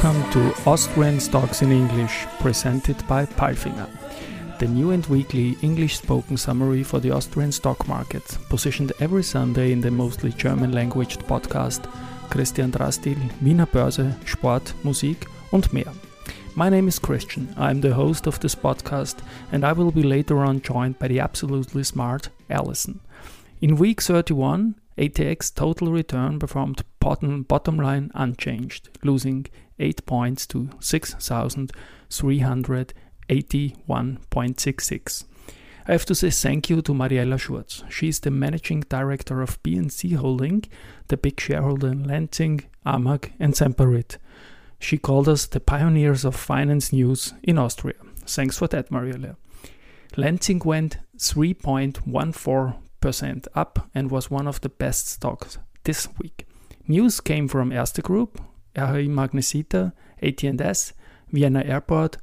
Welcome to Austrian Stocks in English, presented by Palfinger. The new and weekly English spoken summary for the Austrian stock market, positioned every Sunday in the mostly German languaged podcast Christian Drastil, Wiener Börse, Sport, Musik und mehr. My name is Christian. I'm the host of this podcast, and I will be later on joined by the absolutely smart Allison. In week 31, ATX total return performed bottom, bottom line unchanged, losing 8 points to 6,381.66. I have to say thank you to Mariella Schurz. She is the managing director of B&C Holding, the big shareholder in Lenzing, AMAG, and Semperit. She called us the pioneers of finance news in Austria. Thanks for that, Mariella. Lenzing went 3.14% up and was one of the best stocks this week. News came from Erste Group, RHI Magnesita, AT&S, Vienna Airport,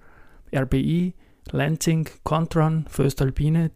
RBI, Lenzing, Kontron, voestalpine,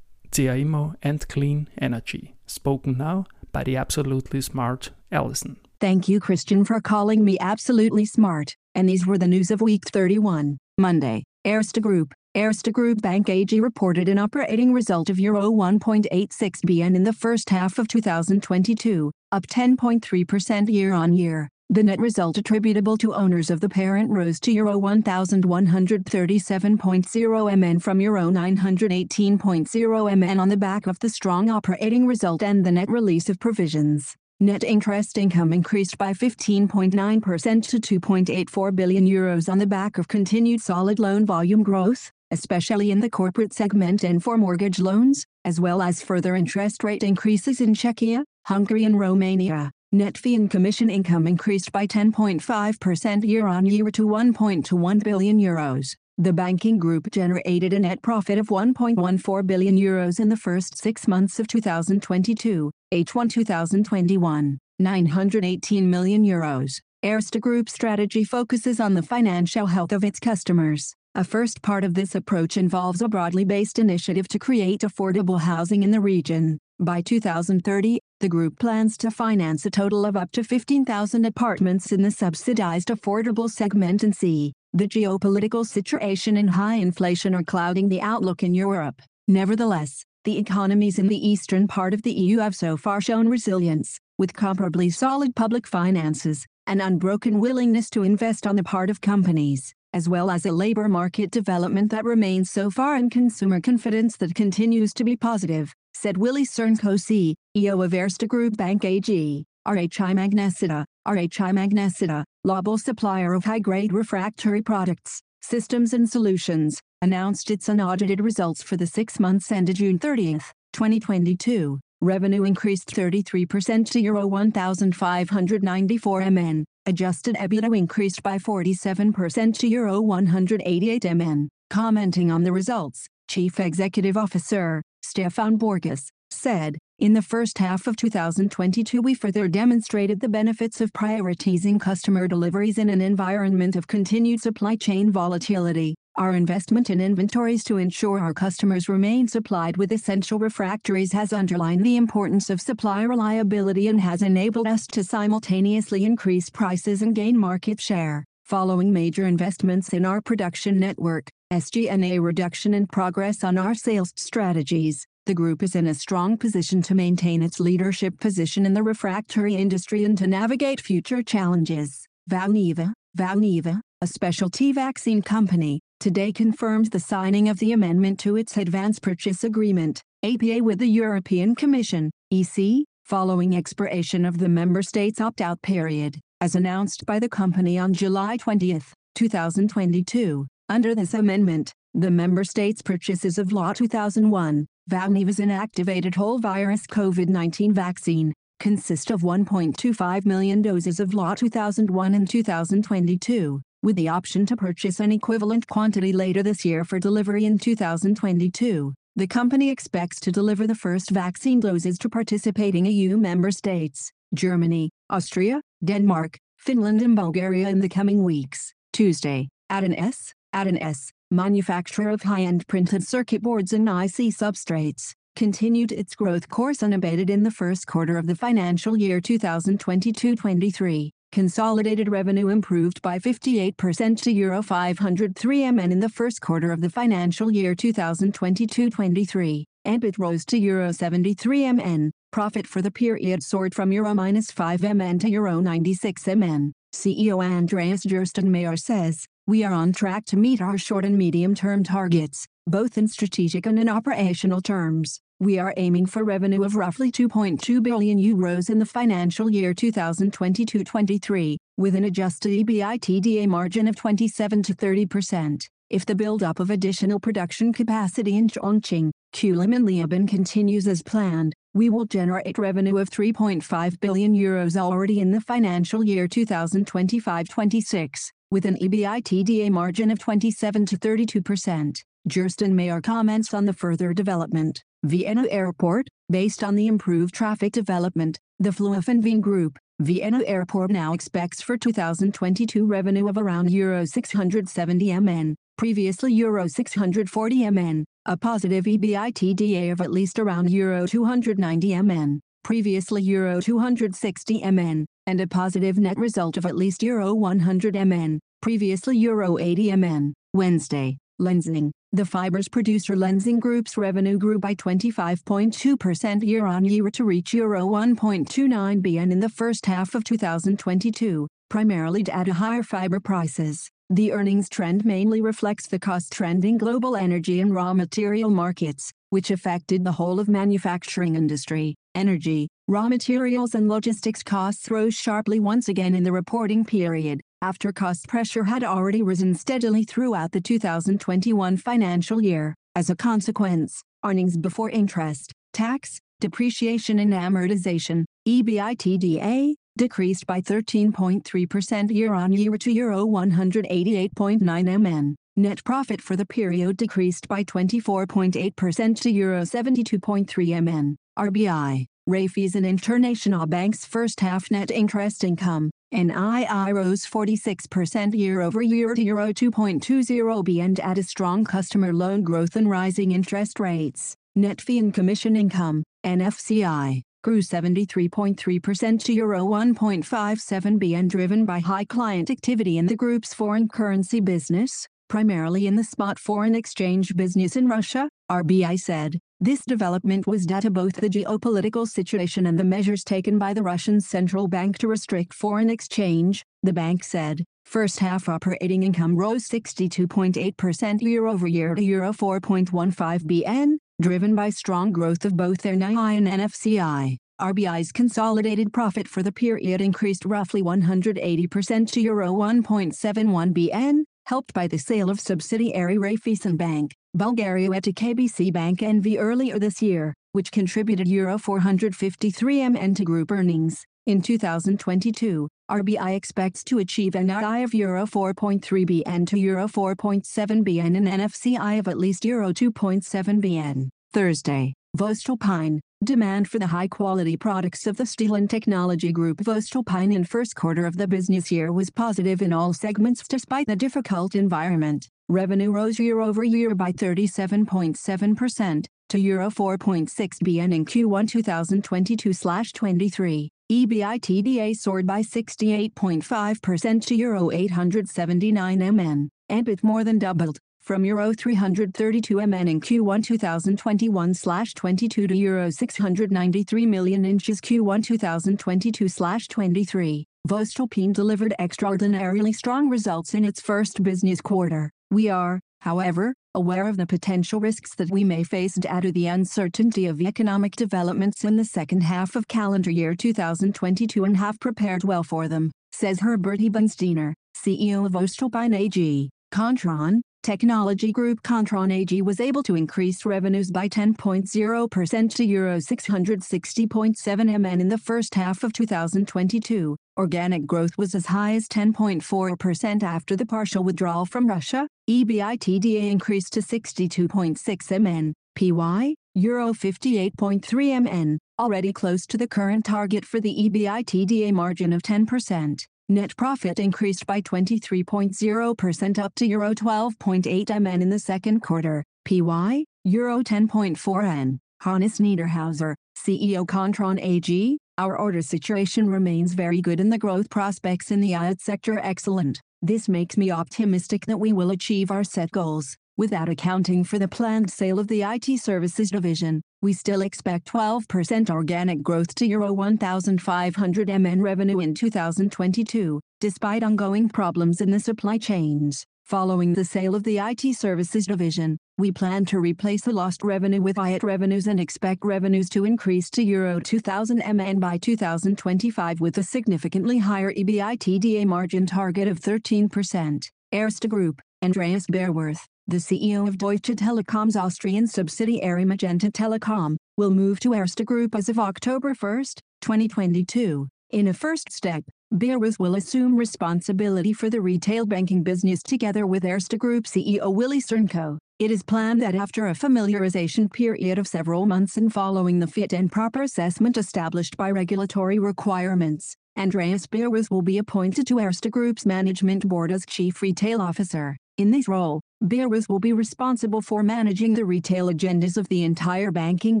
CA Immo, and Clean Energy. Spoken now by the absolutely smart Alison. Thank you, Christian, for calling me absolutely smart. And these were the news of week 31, Monday. Erste Group, Erste Group Bank AG reported an operating result of Euro 1.86 billion in the first half of 2022, up 10.3% year-on-year. The net result attributable to owners of the parent rose to Euro 1,137.0 MN from Euro 918.0 MN on the back of the strong operating result and the net release of provisions. Net interest income increased by 15.9% to 2.84 billion euros on the back of continued solid loan volume growth, especially in the corporate segment and for mortgage loans, as well as further interest rate increases in Czechia, Hungary and Romania. Net fee and commission income increased by 10.5% year-on-year to 1.21 billion euros. The banking group generated a net profit of 1.14 billion euros in the first six months of 2022, H1 2021, 918 million euros. Erste Group strategy focuses on the financial health of its customers. A first part of this approach involves a broadly based initiative to create affordable housing in the region. By 2030, the group plans to finance a total of up to 15,000 apartments in the subsidized affordable segment and C. The geopolitical situation and high inflation are clouding the outlook in Europe. Nevertheless, the economies in the eastern part of the EU have so far shown resilience, with comparably solid public finances, an unbroken willingness to invest on the part of companies, as well as a labor market development that remains so far and consumer confidence that continues to be positive, said Willy Cernko CEO of Erste Group Bank AG. RHI Magnesita, RHI Magnesita, global supplier of high-grade refractory products, systems and solutions, announced its unaudited results for the six months ended June 30, 2022. Revenue increased 33% to Euro 1,594 MN. Adjusted EBITDA increased by 47% to Euro 188 MN. Commenting on the results, Chief Executive Officer, Stefan Borgas, said, in the first half of 2022 we further demonstrated the benefits of prioritizing customer deliveries in an environment of continued supply chain volatility. Our investment in inventories to ensure our customers remain supplied with essential refractories has underlined the importance of supply reliability and has enabled us to simultaneously increase prices and gain market share. Following major investments in our production network, SG&A reduction and progress on our sales strategies, the group is in a strong position to maintain its leadership position in the refractory industry and to navigate future challenges. Valneva, Valneva, a specialty vaccine company, today confirms the signing of the amendment to its advance purchase agreement, APA with the European Commission, EC, following expiration of the member states opt-out period, as announced by the company on July 20, 2022. Under this amendment, the member states' purchases of VLA2001, Valneva's inactivated whole virus COVID-19 vaccine, consist of 1.25 million doses of VLA2001 and 2022 with the option to purchase an equivalent quantity later this year for delivery in 2022. The company expects to deliver the first vaccine doses to participating EU member states, Germany, Austria, Denmark, Finland and Bulgaria in the coming weeks. Tuesday, at an S, AT&S, manufacturer of high-end printed circuit boards and IC substrates, continued its growth course unabated in the first quarter of the financial year 2022-23. Consolidated revenue improved by 58% to Euro 503 MN in the first quarter of the financial year 2022-23. EBIT rose to Euro 73 MN. Profit for the period soared from Euro minus 5 MN to Euro 96 MN. CEO Andreas Gerstenmayer says, We are on track to meet our short and medium-term targets, both in strategic and in operational terms. We are aiming for revenue of roughly 2.2 billion euros in the financial year 2022-23, with an adjusted EBITDA margin of 27 to 30%. If the build-up of additional production capacity in Chongqing, Kulim and Leoben continues as planned, we will generate revenue of 3.5 billion euros already in the financial year 2025-26, with an EBITDA margin of 27 to 32%. Gerstenmayer comments on the further development. Vienna Airport, based on the improved traffic development, the Flughafen Group, Vienna Airport now expects for 2022 revenue of around Euro 670 MN, previously Euro 640 MN, a positive EBITDA of at least around Euro 290 MN, previously Euro 260 MN, and a positive net result of at least Euro 100 MN, previously Euro 80 MN. Wednesday, Lenzing, the fibers producer Lenzing Group's revenue grew by 25.2% year-on-year to reach Euro 1.29 billion in the first half of 2022, primarily due to higher fiber prices. The earnings trend mainly reflects the cost trend in global energy and raw material markets, which affected the whole of manufacturing industry. Energy, raw materials and logistics costs rose sharply once again in the reporting period, after cost pressure had already risen steadily throughout the 2021 financial year. As a consequence, earnings before interest, tax, depreciation and amortization, EBITDA, decreased by 13.3% year-on-year to Euro 188.9 MN. Net profit for the period decreased by 24.8% to Euro 72.3 MN. RBI, Raiffeisen International Bank's first half net interest income, NII rose 46% year-over-year to Euro 2.20 billion and at a strong customer loan growth and rising interest rates. Net fee and commission income, NFCI, grew 73.3% to Euro 1.57 billion driven by high client activity in the group's foreign currency business, primarily in the spot foreign exchange business in Russia, RBI said. This development was due to both the geopolitical situation and the measures taken by the Russian central bank to restrict foreign exchange, the bank said. First half operating income rose 62.8% year-over-year to Euro 4.15 bn, driven by strong growth of both NII and NFCI. RBI's consolidated profit for the period increased roughly 180% to Euro 1.71 bn, helped by the sale of subsidiary Raiffeisen Bank, Bulgaria to KBC Bank NV earlier this year, which contributed Euro 453 MN to group earnings. In 2022, RBI expects to achieve an NII of Euro 4.3 bn to Euro 4.7 bn and NFCI of at least Euro 2.7 bn. Thursday, voestalpine, Demand for the high-quality products of the Steel and Technology Group voestalpine in first quarter of the business year was positive in all segments despite the difficult environment. Revenue rose year-over-year by 37.7% to Euro 4.6 bn in Q1 2022/23. EBITDA soared by 68.5% to Euro 879 MN. and EBIT more than doubled from Euro 332 MN in Q1 2021/22 to Euro 693 million in Q1 2022/23. voestalpine delivered extraordinarily strong results in its first business quarter. We are, however, aware of the potential risks that we may face due to the uncertainty of economic developments in the second half of calendar year 2022 and have prepared well for them, says Herbert Eibensteiner, CEO of voestalpine AG. Kontron, Technology Group Kontron AG was able to increase revenues by 10.0% to Euro 660.7 MN in the first half of 2022. Organic growth was as high as 10.4% after the partial withdrawal from Russia. EBITDA increased to 62.6 MN, PY, Euro 58.3 MN, already close to the current target for the EBITDA margin of 10%. Net profit increased by 23.0% up to Euro 12.8 MN in the second quarter, PY, Euro 10.4 N. Hannes Niederhauser, CEO Kontron AG, Our order situation remains very good and the growth prospects in the IoT sector excellent. This makes me optimistic that we will achieve our set goals. Without accounting for the planned sale of the IT services division, we still expect 12% organic growth to Euro 1,500 MN revenue in 2022, despite ongoing problems in the supply chains. Following the sale of the IT services division, we plan to replace the lost revenue with IoT revenues and expect revenues to increase to Euro 2000 MN by 2025 with a significantly higher EBITDA margin target of 13%. Erste Group, Andreas Bierwirth, the CEO of Deutsche Telekom's Austrian subsidiary Magenta Telekom, will move to Erste Group as of October 1, 2022. In a first step, Bierwirth will assume responsibility for the retail banking business together with Erste Group CEO Willy Cernko. It is planned that after a familiarization period of several months and following the fit and proper assessment established by regulatory requirements, Andreas Bierwirth will be appointed to Erste Group's management board as chief retail officer. In this role, Bierwirth will be responsible for managing the retail agendas of the entire banking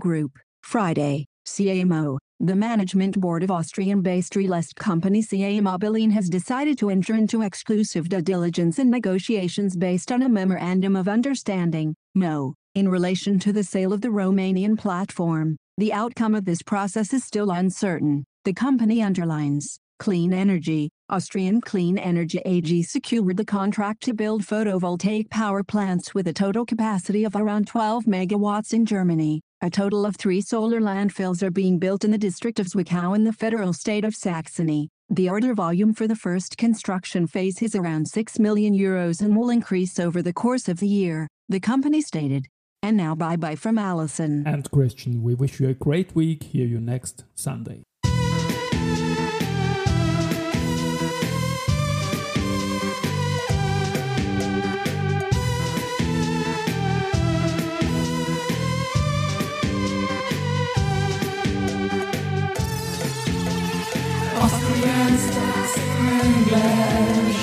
group. Friday, CA Immo, the management board of Austrian-based real estate company CA Immobilien has decided to enter into exclusive due diligence and negotiations based on a Memorandum of Understanding, MO, in relation to the sale of the Romanian platform. The outcome of this process is still uncertain. The company underlines, Clean Energy, Austrian Clean Energy AG secured the contract to build photovoltaic power plants with a total capacity of around 12 megawatts in Germany. A total of three solar landfills are being built in the district of Zwickau in the federal state of Saxony. The order volume for the first construction phase is around 6 million euros and will increase over the course of the year, the company stated. And now bye bye from Allison. And Christian, we wish you a great week. Hear you next Sunday. In